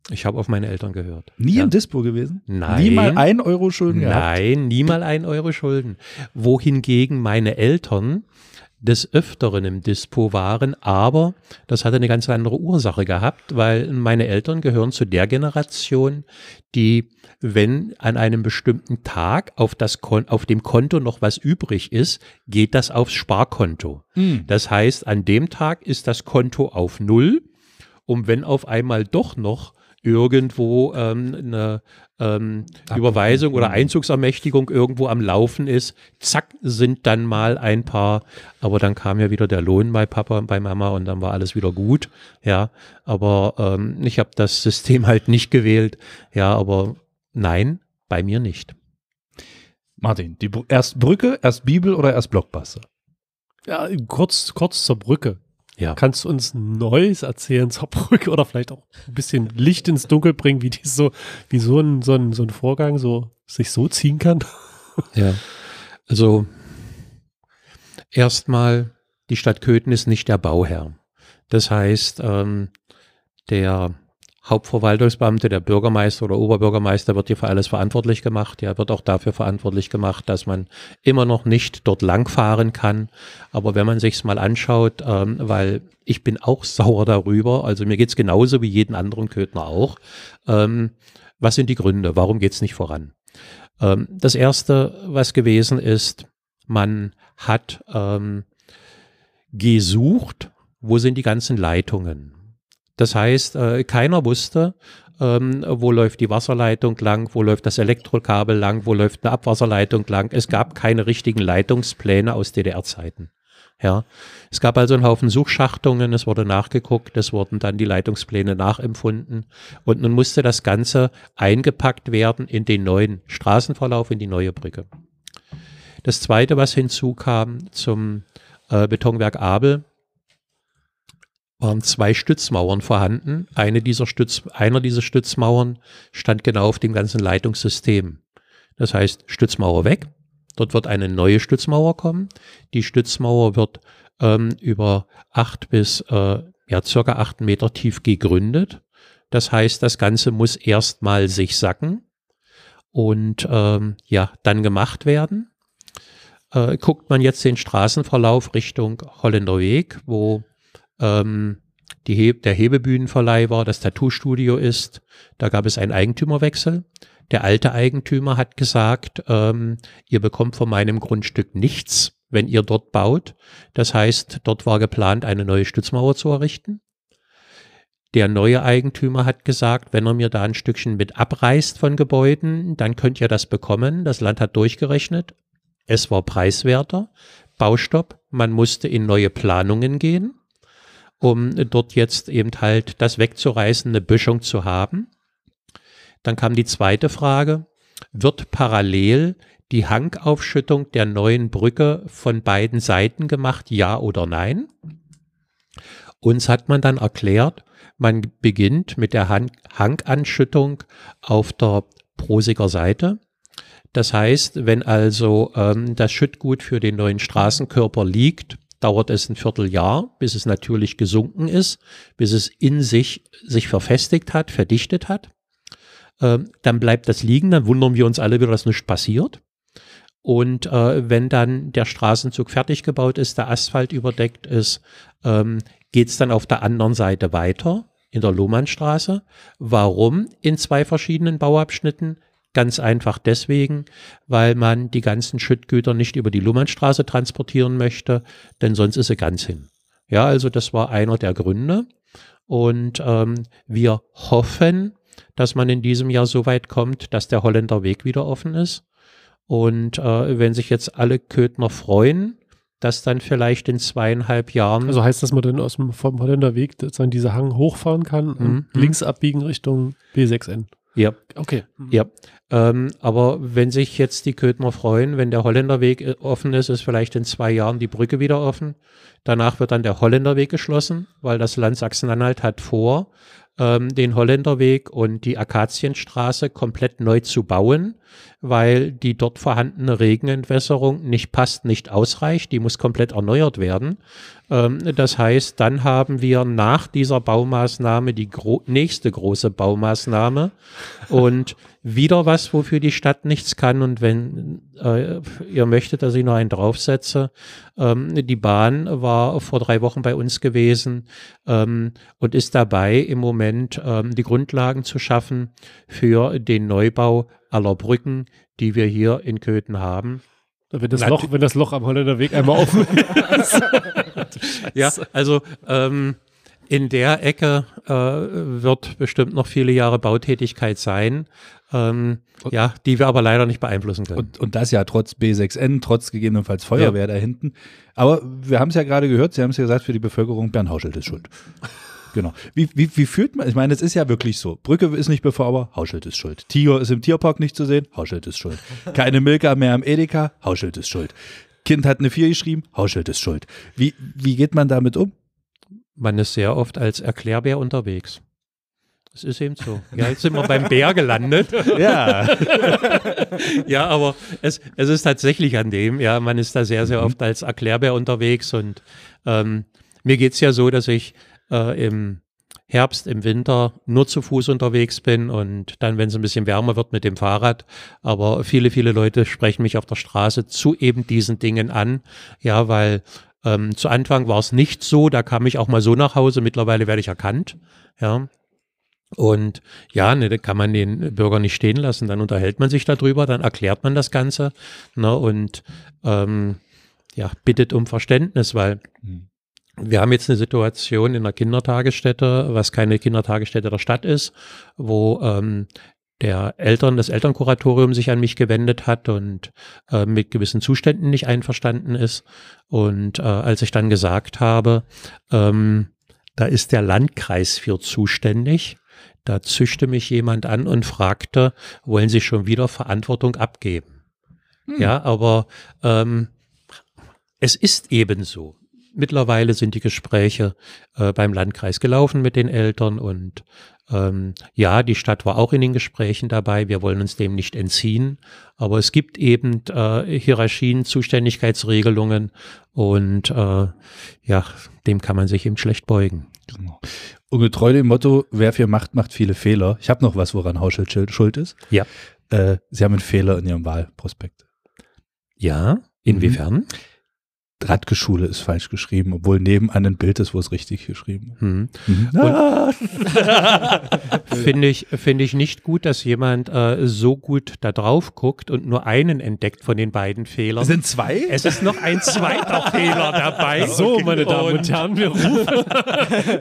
Ich habe auf meine Eltern gehört. Nie ja. im Dispo gewesen? Nein. Nie mal ein Euro Schulden gehabt? Nein, nie mal ein Euro Schulden. Wohingegen meine Eltern des Öfteren im Dispo waren, aber das hatte eine ganz andere Ursache gehabt, weil meine Eltern gehören zu der Generation, die, wenn an einem bestimmten Tag auf, das Kon auf dem Konto noch was übrig ist, geht das aufs Sparkonto. Mhm. Das heißt, an dem Tag ist das Konto auf Null, um wenn auf einmal doch noch irgendwo ähm, eine ähm, Überweisung oder Einzugsermächtigung irgendwo am Laufen ist, zack, sind dann mal ein paar, aber dann kam ja wieder der Lohn bei Papa und bei Mama und dann war alles wieder gut, ja, aber ähm, ich habe das System halt nicht gewählt, ja, aber nein, bei mir nicht. Martin, die, Br- erst Brücke, erst Bibel oder erst Blockbuster? Ja, kurz, kurz zur Brücke. Ja. Kannst du uns Neues erzählen zur Brücke oder vielleicht auch ein bisschen Licht ins Dunkel bringen, wie die so, wie so ein, so ein, so ein Vorgang so sich so ziehen kann? Ja, also erstmal, die Stadt Köthen ist nicht der Bauherr. Das heißt, ähm, der Hauptverwaltungsbeamte, der Bürgermeister oder Oberbürgermeister wird hier für alles verantwortlich gemacht. Er wird auch dafür verantwortlich gemacht, dass man immer noch nicht dort langfahren kann. Aber wenn man sich's mal anschaut, ähm, weil ich bin auch sauer darüber, also mir geht's genauso wie jeden anderen Köthner auch. Ähm, was sind die Gründe? Warum geht's nicht voran? Ähm, das erste, was gewesen ist, man hat ähm, gesucht, wo sind die ganzen Leitungen. Das heißt, äh, keiner wusste, ähm, wo läuft die Wasserleitung lang, wo läuft das Elektrokabel lang, wo läuft eine Abwasserleitung lang. Es gab keine richtigen Leitungspläne aus DDR-Zeiten. Ja, es gab also einen Haufen Suchschachtungen, es wurde nachgeguckt, es wurden dann die Leitungspläne nachempfunden und nun musste das Ganze eingepackt werden in den neuen Straßenverlauf, in die neue Brücke. Das zweite, was hinzukam zum äh, Betonwerk Abel, waren zwei Stützmauern vorhanden. Eine dieser Stütz, einer dieser Stützmauern stand genau auf dem ganzen Leitungssystem. Das heißt, Stützmauer weg. Dort wird eine neue Stützmauer kommen. Die Stützmauer wird ähm, über acht bis äh, ja, circa acht Meter tief gegründet. Das heißt, das Ganze muss erstmal sich sacken und ähm, ja, dann gemacht werden. Äh, guckt man jetzt den Straßenverlauf Richtung Holländer Weg, wo ähm, He der Hebebühnenverleih war, das Tattoo-Studio ist. Da gab es einen Eigentümerwechsel. Der alte Eigentümer hat gesagt, ähm, ihr bekommt von meinem Grundstück nichts, wenn ihr dort baut. Das heißt, dort war geplant, eine neue Stützmauer zu errichten. Der neue Eigentümer hat gesagt, wenn er mir da ein Stückchen mit abreißt von Gebäuden, dann könnt ihr das bekommen. Das Land hat durchgerechnet. Es war preiswerter. Baustopp. Man musste in neue Planungen gehen um dort jetzt eben halt das wegzureißen, eine Böschung zu haben. Dann kam die zweite Frage, wird parallel die Hangaufschüttung der neuen Brücke von beiden Seiten gemacht, ja oder nein? Uns hat man dann erklärt, man beginnt mit der Han Hanganschüttung auf der Prosiger Seite. Das heißt, wenn also ähm, das Schüttgut für den neuen Straßenkörper liegt, dauert es ein Vierteljahr, bis es natürlich gesunken ist, bis es in sich sich verfestigt hat, verdichtet hat. Ähm, dann bleibt das liegen, dann wundern wir uns alle wieder, dass nichts passiert. Und äh, wenn dann der Straßenzug fertig gebaut ist, der Asphalt überdeckt ist, ähm, geht es dann auf der anderen Seite weiter in der Lohmannstraße. Warum in zwei verschiedenen Bauabschnitten? Ganz einfach deswegen, weil man die ganzen Schüttgüter nicht über die Luhmannstraße transportieren möchte, denn sonst ist sie ganz hin. Ja, also das war einer der Gründe. Und ähm, wir hoffen, dass man in diesem Jahr so weit kommt, dass der Holländer Weg wieder offen ist. Und äh, wenn sich jetzt alle Köthner freuen, dass dann vielleicht in zweieinhalb Jahren. Also heißt das, man dann aus dem vom Holländer Weg sozusagen diese Hang hochfahren kann und Mhm. links abbiegen Richtung B6N. Ja, Okay. Ja, ähm, aber wenn sich jetzt die Köthner freuen, wenn der Holländerweg äh, offen ist, ist vielleicht in zwei Jahren die Brücke wieder offen. Danach wird dann der Holländerweg geschlossen, weil das Land Sachsen-Anhalt hat vor, ähm, den Holländerweg und die Akazienstraße komplett neu zu bauen, weil die dort vorhandene Regenentwässerung nicht passt, nicht ausreicht. Die muss komplett erneuert werden. Ähm, das heißt, dann haben wir nach dieser Baumaßnahme die gro nächste große Baumaßnahme und wieder was, wofür die Stadt nichts kann. Und wenn äh, ihr möchtet, dass ich noch einen draufsetze, ähm, die Bahn war vor drei Wochen bei uns gewesen ähm, und ist dabei, im Moment ähm, die Grundlagen zu schaffen für den Neubau aller Brücken, die wir hier in Köthen haben. Wenn das, Loch, wenn das Loch am Holländer Weg einmal offen ist. Ja, also ähm, in der Ecke äh, wird bestimmt noch viele Jahre Bautätigkeit sein, ähm, ja, die wir aber leider nicht beeinflussen können. Und, und das ja trotz B6N, trotz gegebenenfalls Feuerwehr da hinten. Aber wir haben es ja gerade gehört, Sie haben es ja gesagt, für die Bevölkerung, Bernd Hauschild ist schuld. Genau. Wie, wie, wie fühlt man, ich meine, es ist ja wirklich so. Brücke ist nicht befahrbar, Hauschild ist schuld. Tiger ist im Tierpark nicht zu sehen, Hauschild ist schuld. Keine Milka mehr am Edeka, Hauschild ist schuld. Kind hat eine 4 geschrieben, Hauschild ist schuld. Wie, wie geht man damit um? Man ist sehr oft als Erklärbär unterwegs. Das ist eben so. Ja, jetzt sind wir beim Bär gelandet. Ja. ja, aber es, es ist tatsächlich an dem, ja, man ist da sehr, sehr Mhm. oft als Erklärbär unterwegs und ähm, mir geht's ja so, dass ich äh, im Herbst, im Winter nur zu Fuß unterwegs bin und dann, wenn es ein bisschen wärmer wird, mit dem Fahrrad. Aber viele, viele Leute sprechen mich auf der Straße zu eben diesen Dingen an. Ja, weil ähm, zu Anfang war es nicht so, da kam ich auch mal so nach Hause. Mittlerweile werde ich erkannt. Ja, und ja, ne, da kann man den Bürger nicht stehen lassen. Dann unterhält man sich darüber, dann erklärt man das Ganze ne, und ähm, ja, bittet um Verständnis, weil Mhm. Wir haben jetzt eine Situation in einer Kindertagesstätte, was keine Kindertagesstätte der Stadt ist, wo ähm, der Eltern, das Elternkuratorium sich an mich gewendet hat und äh, mit gewissen Zuständen nicht einverstanden ist. Und äh, als ich dann gesagt habe, ähm, da ist der Landkreis für zuständig, da zischte mich jemand an und fragte, wollen Sie schon wieder Verantwortung abgeben? Ja, aber ähm, es ist eben so. Mittlerweile sind die Gespräche äh, beim Landkreis gelaufen mit den Eltern und ähm, ja, die Stadt war auch in den Gesprächen dabei. Wir wollen uns dem nicht entziehen, aber es gibt eben äh, Hierarchien, Zuständigkeitsregelungen und äh, ja, dem kann man sich eben schlecht beugen. Genau. Und getreu dem Motto, wer viel macht, macht viele Fehler. Ich habe noch was, woran Hauschild schuld- ist. Ja. Äh, Sie haben einen Fehler in Ihrem Wahlprospekt. Ja, inwiefern? Radgeschule ist falsch geschrieben, obwohl nebenan ein Bild ist, wo es richtig geschrieben ist. Hm. Mhm. Ah. Finde ich, finde ich nicht gut, dass jemand äh, so gut da drauf guckt und nur einen entdeckt von den beiden Fehlern. Sind zwei? es ist noch ein zweiter Fehler dabei. So, meine Damen und Herren, wir rufen.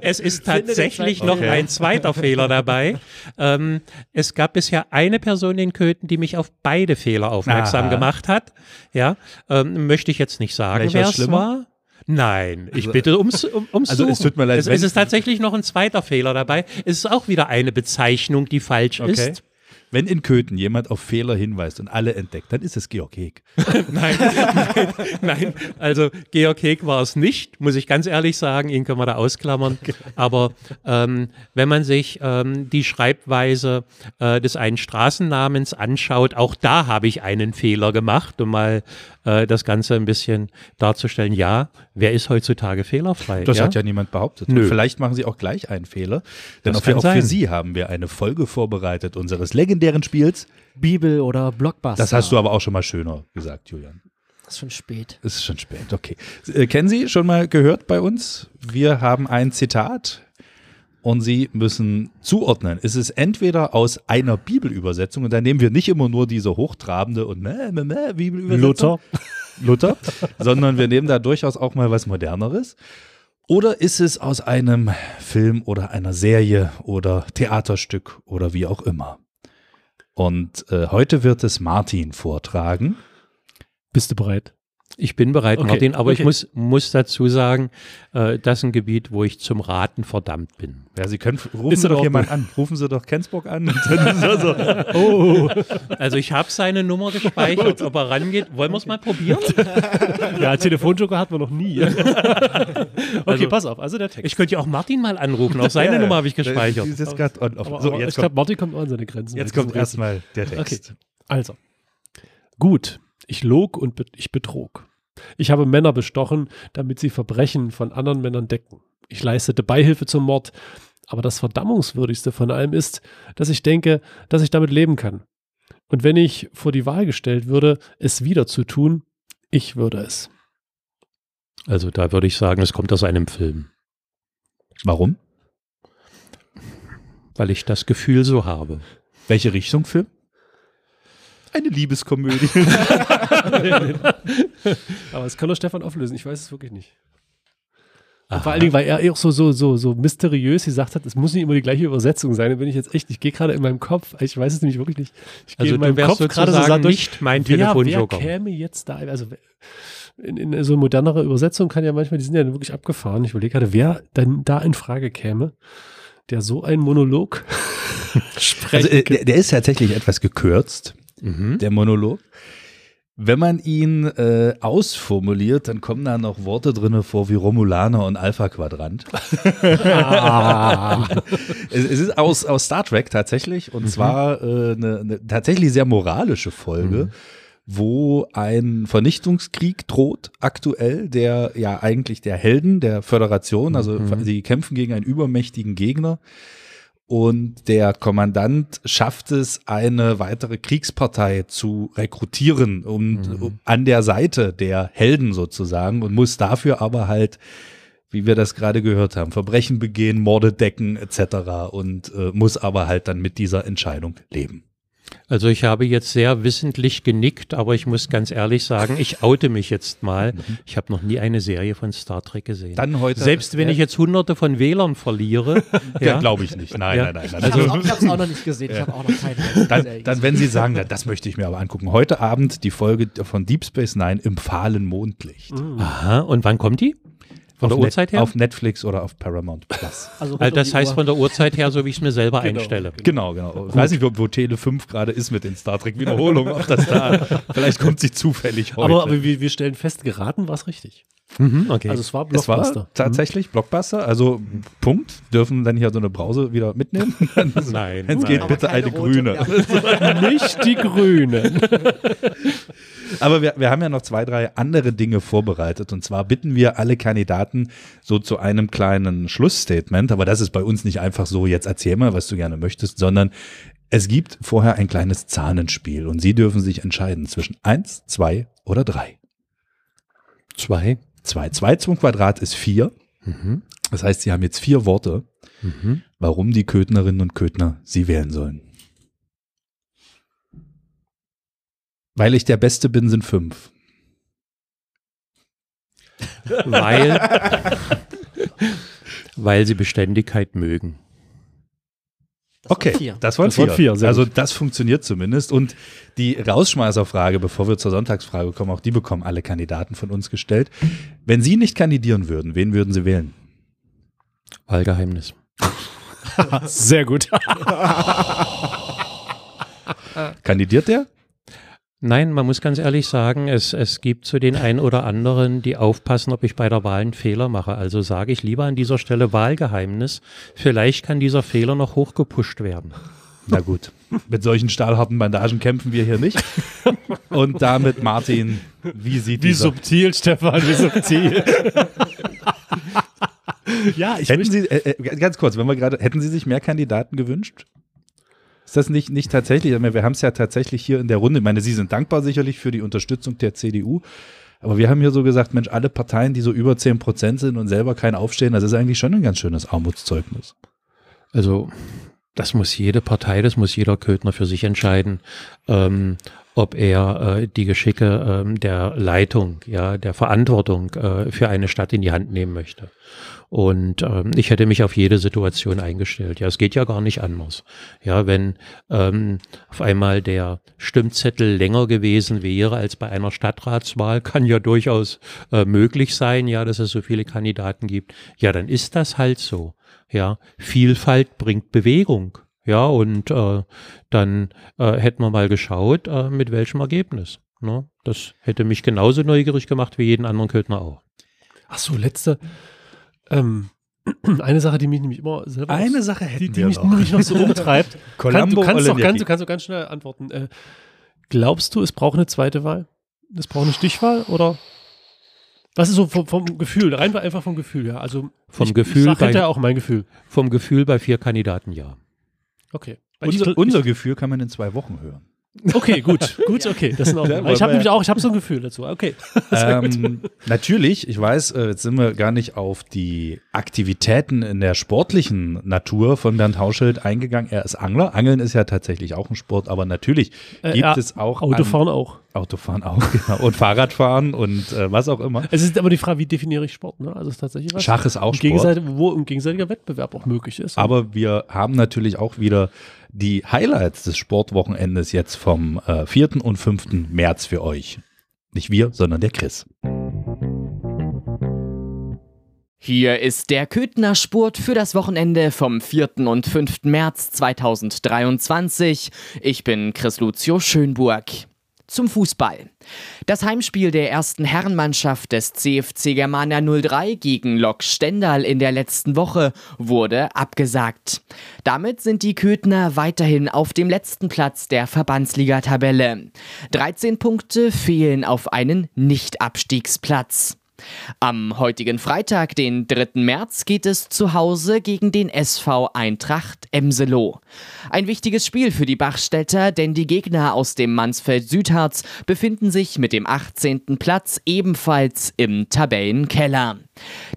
Es ist tatsächlich noch Fehler. ein zweiter Fehler dabei. Ähm, es gab bisher eine Person in Köthen, die mich auf beide Fehler aufmerksam Aha. gemacht hat. Ja, ähm, möchte ich jetzt nicht sagen, Welcher es schlimmer? war. Nein, ich Also- bitte ums, um, ums Also es Suchen. tut mir leid, Es, es ist tatsächlich noch ein zweiter Fehler dabei. Es ist auch wieder eine Bezeichnung, die falsch Okay. ist. Wenn in Köthen jemand auf Fehler hinweist und alle entdeckt, dann ist es Georg Heg. Nein, nein, nein. Also Georg Heg war es nicht, muss ich ganz ehrlich sagen. Ihn können wir da ausklammern. Aber ähm, wenn man sich ähm, die Schreibweise äh, des einen Straßennamens anschaut, auch da habe ich einen Fehler gemacht, um mal äh, das Ganze ein bisschen darzustellen. Ja, wer ist heutzutage fehlerfrei? Das ja? hat ja niemand behauptet. Nö. Und vielleicht machen Sie auch gleich einen Fehler, denn Das auch, für, auch für. Sie haben wir eine Folge vorbereitet unseres legendären Spiels. Bibel oder Blockbuster. Das hast du aber auch schon mal schöner gesagt, Julian. Das ist schon spät. Es ist schon spät, okay. Äh, kennen Sie schon mal gehört bei uns? Wir haben ein Zitat und Sie müssen zuordnen. Es ist entweder aus einer Bibelübersetzung und da nehmen wir nicht immer nur diese hochtrabende und mäh, mäh, mäh Bibelübersetzung. Luther. Luther, sondern wir nehmen da durchaus auch mal was Moderneres. Oder ist es aus einem Film oder einer Serie oder Theaterstück oder wie auch immer? Und äh, heute wird es Martin vortragen. Bist du bereit? Ich bin bereit, Okay, Martin, aber okay. ich muss, muss dazu sagen, äh, das ist ein Gebiet, wo ich zum Raten verdammt bin. Ja, Sie können, rufen Ist Sie doch jemanden an. Rufen Sie doch Kensburg an. Und dann ist er so. Oh, Also ich habe seine Nummer gespeichert, ob er rangeht. Wollen wir es mal probieren? ja, Telefonjoker hatten wir noch nie. okay, Also- pass auf, also der Text. Ich könnte ja auch Martin mal anrufen. Auch seine Ja, Nummer habe ich gespeichert. ist jetzt on off. aber, So, aber jetzt ich glaube, kommt, Martin kommt an seine Grenzen. jetzt kommt erstmal der Text. Also, gut, ich log und be ich betrog. Ich habe Männer bestochen, damit sie Verbrechen von anderen Männern decken. Ich leistete Beihilfe zum Mord, aber das Verdammungswürdigste von allem ist, dass ich denke, dass ich damit leben kann. Und wenn ich vor die Wahl gestellt würde, es wieder zu tun, ich würde es. Also da würde ich sagen, es kommt aus einem Film, Warum? weil ich das Gefühl so habe. Welche Richtung Film? Eine Liebeskomödie. Aber es kann doch Stefan auflösen, ich weiß es wirklich nicht. Vor allen Dingen, weil er eh auch so, so, so, so mysteriös gesagt hat, es muss nicht immer die gleiche Übersetzung sein. Da bin ich jetzt echt, ich gehe gerade in meinem Kopf, ich weiß es nämlich wirklich nicht. Ich gehe Also in du meinem wärst Kopf gerade so durch, nicht mein wer, wer Telefonjoker. käme jetzt da, also in, in so modernere Übersetzung kann ja manchmal, die sind ja wirklich abgefahren. Ich überlege gerade, wer denn da in Frage käme, der so einen Monolog sprechen Also äh, der, der ist tatsächlich etwas gekürzt, Mhm. der Monolog. Wenn man ihn äh, ausformuliert, dann kommen da noch Worte drinne vor wie Romulaner und Alpha-Quadrant. es, es ist aus, aus Star Trek tatsächlich und zwar äh, eine, eine tatsächlich sehr moralische Folge, wo ein Vernichtungskrieg droht aktuell, der ja eigentlich der Helden der Föderation, also sie kämpfen gegen einen übermächtigen Gegner. Und der Kommandant schafft es, eine weitere Kriegspartei zu rekrutieren und um, an der Seite der Helden sozusagen und muss dafür aber halt, wie wir das gerade gehört haben, Verbrechen begehen, Morde decken etc. und äh, muss aber halt dann mit dieser Entscheidung leben. Also ich habe jetzt sehr wissentlich genickt, aber ich muss ganz ehrlich sagen, ich oute mich jetzt mal. Ich habe noch nie eine Serie von Star Trek gesehen. Dann heute. Selbst wenn ich jetzt hunderte von Wählern verliere, ja, ja, glaube ich nicht. Nein, Ja. nein, nein. nein. Ich Also, habe es auch noch nicht gesehen. Ich habe auch noch keine dann, Serie dann, wenn Sie sagen, das möchte ich mir aber angucken. Heute Abend die Folge von Deep Space Nine im fahlen Mondlicht. aha, und wann kommt die? Von der Uhrzeit her? Auf Netflix oder auf Paramount Plus. Also Also das heißt Uhr. von der Uhrzeit her, so wie ich es mir selber einstelle. Genau, genau. Ich weiß nicht, wo, wo Tele 5 gerade ist mit den Star Trek Wiederholungen, ob das da, vielleicht kommt sie zufällig heute. Aber, aber wir, wir stellen fest, geraten war es richtig. Mhm, okay. Also es war es war Blockbuster. tatsächlich Blockbuster, also Punkt. Dürfen dann hier so eine Brause wieder mitnehmen? Nein, Es geht bitte eine rote grüne. mehr. Nicht die Grünen. Aber wir, wir haben ja noch zwei, drei andere Dinge vorbereitet. Und zwar bitten wir alle Kandidaten so zu einem kleinen Schlussstatement. Aber das ist bei uns nicht einfach so, jetzt erzähl mal, was du gerne möchtest, sondern es gibt vorher ein kleines Zahnenspiel. Und Sie dürfen sich entscheiden zwischen eins, zwei oder drei. Zwei. Zwei. Zwei zum Quadrat ist vier. Mhm. Das heißt, Sie haben jetzt vier Worte, Mhm. warum die Kötnerinnen und Kötner Sie wählen sollen. Weil ich der Beste bin, sind fünf. Weil, weil sie Beständigkeit mögen. Das waren Okay, vier. das waren Das vier. waren vier, also das funktioniert zumindest. Und die Rausschmeißerfrage, bevor wir zur Sonntagsfrage kommen, auch die bekommen alle Kandidaten von uns gestellt. Wenn Sie nicht kandidieren würden, wen würden Sie wählen? Wahlgeheimnis. Sehr gut. Kandidiert der? Nein, man muss ganz ehrlich sagen, es, es gibt zu den einen oder anderen, die aufpassen, ob ich bei der Wahl einen Fehler mache. Also sage ich lieber an dieser Stelle Wahlgeheimnis. Vielleicht kann dieser Fehler noch hochgepusht werden. Na gut. Mit solchen stahlharten Bandagen kämpfen wir hier nicht. Und damit, Martin, wie sieht Wie dieser... subtil, Stefan, wie subtil. ja, ich Hätten möchte, Sie, äh, äh, ganz kurz, wenn wir gerade, hätten Sie sich mehr Kandidaten gewünscht? Ist das nicht, nicht tatsächlich? Wir haben es ja tatsächlich hier in der Runde. Ich meine, Sie sind dankbar sicherlich für die Unterstützung der CDU. Aber wir haben hier so gesagt, Mensch, alle Parteien, die so über 10 Prozent sind und selber kein Aufstehen, das ist eigentlich schon ein ganz schönes Armutszeugnis. Also das muss jede Partei, das muss jeder Köthner für sich entscheiden, ähm, ob er äh, die Geschicke ähm, der Leitung, ja, der Verantwortung äh, für eine Stadt in die Hand nehmen möchte. Und ähm, ich hätte mich auf jede Situation eingestellt. Ja, es geht ja gar nicht anders. Ja, wenn ähm, auf einmal der Stimmzettel länger gewesen wäre als bei einer Stadtratswahl, kann ja durchaus äh, möglich sein, ja, dass es so viele Kandidaten gibt. Ja, dann ist das halt so. Ja, Vielfalt bringt Bewegung. Ja, und äh, dann äh, hätten wir mal geschaut, äh, mit welchem Ergebnis. Ne? Das hätte mich genauso neugierig gemacht wie jeden anderen Köthner auch. ach so, letzte, ähm, eine Sache, die mich nämlich immer selber Eine Sache hätten die, die wir mich noch. so umtreibt. Kann, Columbo du, kannst doch ganz, du kannst doch ganz schnell antworten. Äh, glaubst du, es braucht eine zweite Wahl? Es braucht eine Stichwahl oder? Was ist so vom, vom Gefühl? Rein einfach vom Gefühl, ja. Also Vom ich, Gefühl Ich bei- auch mein Gefühl. Vom Gefühl bei vier Kandidaten ja. Okay. Ich Unser, gl- unser Gefühl kann man in zwei Wochen hören. Okay, gut, gut, okay. Das ist. Ja, ich habe nämlich auch, ich habe so ein Gefühl dazu. Okay. Ähm, natürlich, ich weiß, äh, jetzt sind wir gar nicht auf die Aktivitäten in der sportlichen Natur von Bernd Hauschild eingegangen. Er ist Angler. Angeln ist ja tatsächlich auch ein Sport, aber natürlich Äh, gibt ja, es auch Autofahren auch. An, Autofahren auch, genau. Und Fahrradfahren und äh, was auch immer. Es ist aber die Frage, wie definiere ich Sport? Ne? Also es ist tatsächlich was. Schach ist auch Sport. Wo ein gegenseitiger Wettbewerb auch möglich ist. Aber wir haben natürlich auch wieder die Highlights des Sportwochenendes jetzt vom äh, 4. und 5. März für euch. Nicht wir, sondern der Chris. Hier ist der Köthner Sport für das Wochenende vom 4. und 5. März 2023. Ich bin Chris Lucio Schönburg. Zum Fußball. Das Heimspiel der ersten Herrenmannschaft des CFC Germania 03 gegen Lok Stendal in der letzten Woche wurde abgesagt. Damit sind die Köthner weiterhin auf dem letzten Platz der Verbandsliga-Tabelle. 13 Punkte fehlen auf einen Nicht-Abstiegsplatz. Am heutigen Freitag, den 3. März, geht es zu Hause gegen den SV Eintracht Emselo. Ein wichtiges Spiel für die Bachstädter, denn die Gegner aus dem Mansfeld Südharz befinden sich mit dem 18. Platz ebenfalls im Tabellenkeller.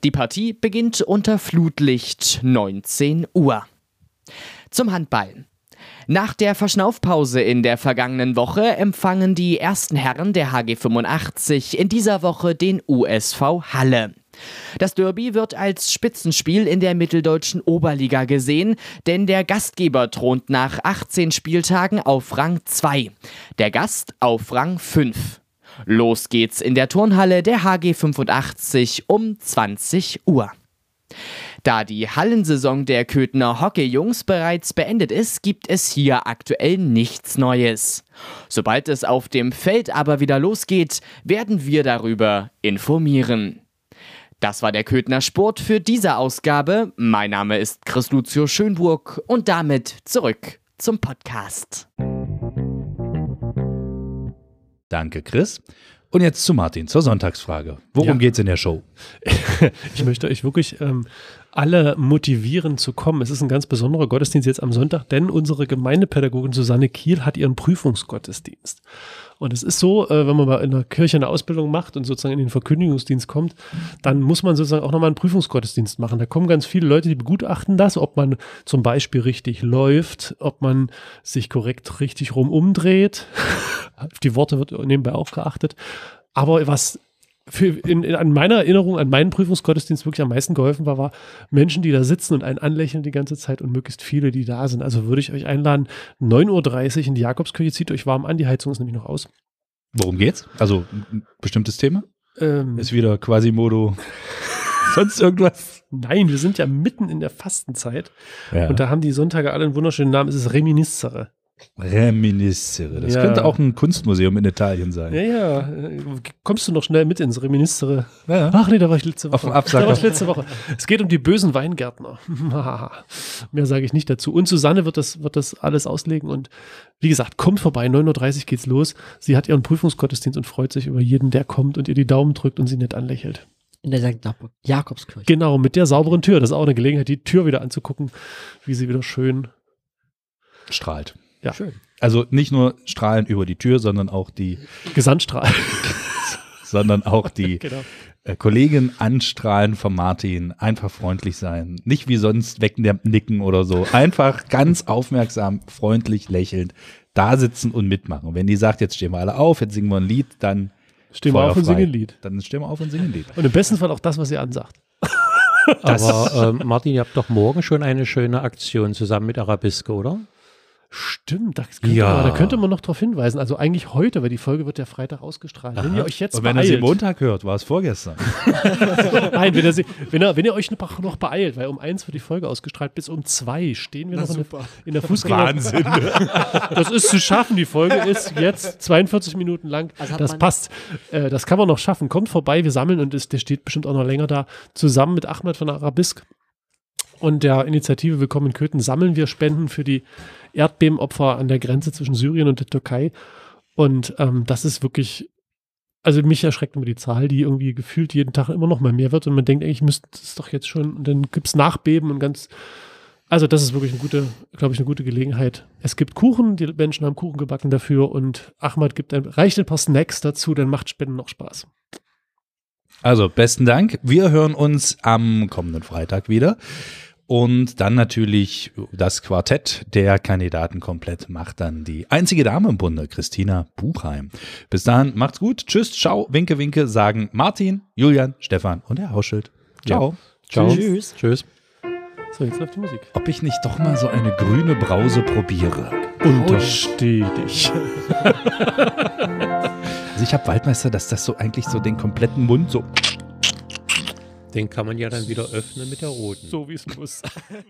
Die Partie beginnt unter Flutlicht 19 Uhr. Zum Handball. Nach der Verschnaufpause in der vergangenen Woche empfangen die ersten Herren der HG 85 in dieser Woche den USV Halle. Das Derby wird als Spitzenspiel in der mitteldeutschen Oberliga gesehen, denn der Gastgeber thront nach 18 Spieltagen auf Rang 2, der Gast auf Rang 5. Los geht's in der Turnhalle der HG 85 um 20 Uhr. Da die Hallensaison der Köthner Hockeyjungs bereits beendet ist, gibt es hier aktuell nichts Neues. Sobald es auf dem Feld aber wieder losgeht, werden wir darüber informieren. Das war der Köthner Sport für diese Ausgabe. Mein Name ist Chris Lucio Schönburg und damit zurück zum Podcast. Danke, Chris. Und jetzt zu Martin, zur Sonntagsfrage. Worum Ja. geht's in der Show? Ich möchte euch wirklich ähm, alle motivieren zu kommen. Es ist ein ganz besonderer Gottesdienst jetzt am Sonntag, denn unsere Gemeindepädagogin Susanne Kiel hat ihren Prüfungsgottesdienst. Und es ist so, äh, wenn man mal in der Kirche eine Ausbildung macht und sozusagen in den Verkündigungsdienst kommt, dann muss man sozusagen auch nochmal einen Prüfungsgottesdienst machen. Da kommen ganz viele Leute, die begutachten das, ob man zum Beispiel richtig läuft, ob man sich korrekt richtig rum umdreht. Auf die Worte wird nebenbei auch geachtet. Aber was für in, in, an meiner Erinnerung, an meinen Prüfungsgottesdienst wirklich am meisten geholfen war, war Menschen, die da sitzen und einen anlächeln die ganze Zeit und möglichst viele, die da sind. Also würde ich euch einladen, 9.30 Uhr in die Jakobskirche, zieht euch warm an, die Heizung ist nämlich noch aus. Worum geht's? Also ein bestimmtes Thema? Ähm, Ist wieder Quasimodo. Sonst irgendwas? nein, wir sind ja mitten in der Fastenzeit Ja. und da haben die Sonntage alle einen wunderschönen Namen, es ist Reminiscere. Reminiscere. Das Ja. könnte auch ein Kunstmuseum in Italien sein. Ja, ja, kommst du noch schnell mit ins Reminiscere? Ja. Ach nee, da war ich letzte Auf Woche. dem Absacker. Da war ich letzte Woche. Es geht um die bösen Weingärtner. Mehr sage ich nicht dazu. Und Susanne wird das, wird das alles auslegen. Und wie gesagt, kommt vorbei. 9.30 Uhr geht's los. Sie hat ihren Prüfungsgottesdienst und freut sich über jeden, der kommt und ihr die Daumen drückt und sie nett anlächelt. In der St. Jakobskirche. Genau, mit der sauberen Tür. Das ist auch eine Gelegenheit, die Tür wieder anzugucken, wie sie wieder schön. Strahlt. Ja. Schön. Also nicht nur strahlen über die Tür, sondern auch die, Gesandstrahl. sondern auch die genau. äh, Kollegen anstrahlen von Martin. Einfach freundlich sein. Nicht wie sonst wegnicken oder so. Einfach ganz aufmerksam, freundlich, lächelnd da sitzen und mitmachen. Und wenn die sagt, jetzt stehen wir alle auf, jetzt singen wir ein Lied, dann Stehen wir auf und singen ein Lied. Dann stehen wir auf und singen ein Lied. Und im besten Fall auch das, was sie ansagt. Aber ähm, Martin, ihr habt doch morgen schon eine schöne Aktion zusammen mit Arabiske, oder? Stimmt, könnte Ja. man, da könnte man noch darauf hinweisen. Also eigentlich heute, weil die Folge wird ja Freitag ausgestrahlt. Wenn ihr euch jetzt Und wenn er sie beeilt, Montag hört, war es vorgestern. nein, wenn ihr, sie, wenn, ihr, wenn ihr euch noch, noch beeilt, weil um eins wird die Folge ausgestrahlt, bis um zwei stehen wir Na noch in der, super. in der Fußgänger. Das ist zu schaffen. Die Folge ist jetzt 42 Minuten lang. Also das passt. Äh, das kann man noch schaffen. Kommt vorbei, wir sammeln und es, der steht bestimmt auch noch länger da. Zusammen mit Ahmed von Arabisk und der Initiative Willkommen in Köthen sammeln wir Spenden für die Erdbebenopfer an der Grenze zwischen Syrien und der Türkei. Und ähm, das ist wirklich, also mich erschreckt immer die Zahl, die irgendwie gefühlt jeden Tag immer noch mal mehr wird. Und man denkt, eigentlich müsste es doch jetzt schon, und dann gibt es Nachbeben und ganz Also das ist wirklich eine gute, glaube ich, eine gute Gelegenheit. Es gibt Kuchen, die Menschen haben Kuchen gebacken dafür und Ahmad gibt ein, reicht ein paar Snacks dazu, dann macht Spenden noch Spaß. Also, besten Dank. Wir hören uns am kommenden Freitag wieder. Und dann natürlich das Quartett der Kandidaten komplett macht dann die einzige Dame im Bunde, Christina Buchheim. Bis dahin, macht's gut. Tschüss, ciao, winke, winke, sagen Martin, Julian, Stefan und Herr Hauschild. Ciao. Ciao. Tschüss. Tschüss. So, jetzt läuft die Musik. Ob ich nicht doch mal so eine grüne Brause probiere. Untersteh dich. Also ich habe Waldmeister, dass das so eigentlich so den kompletten Mund so Den kann man ja dann wieder öffnen mit der roten. So wie es muss.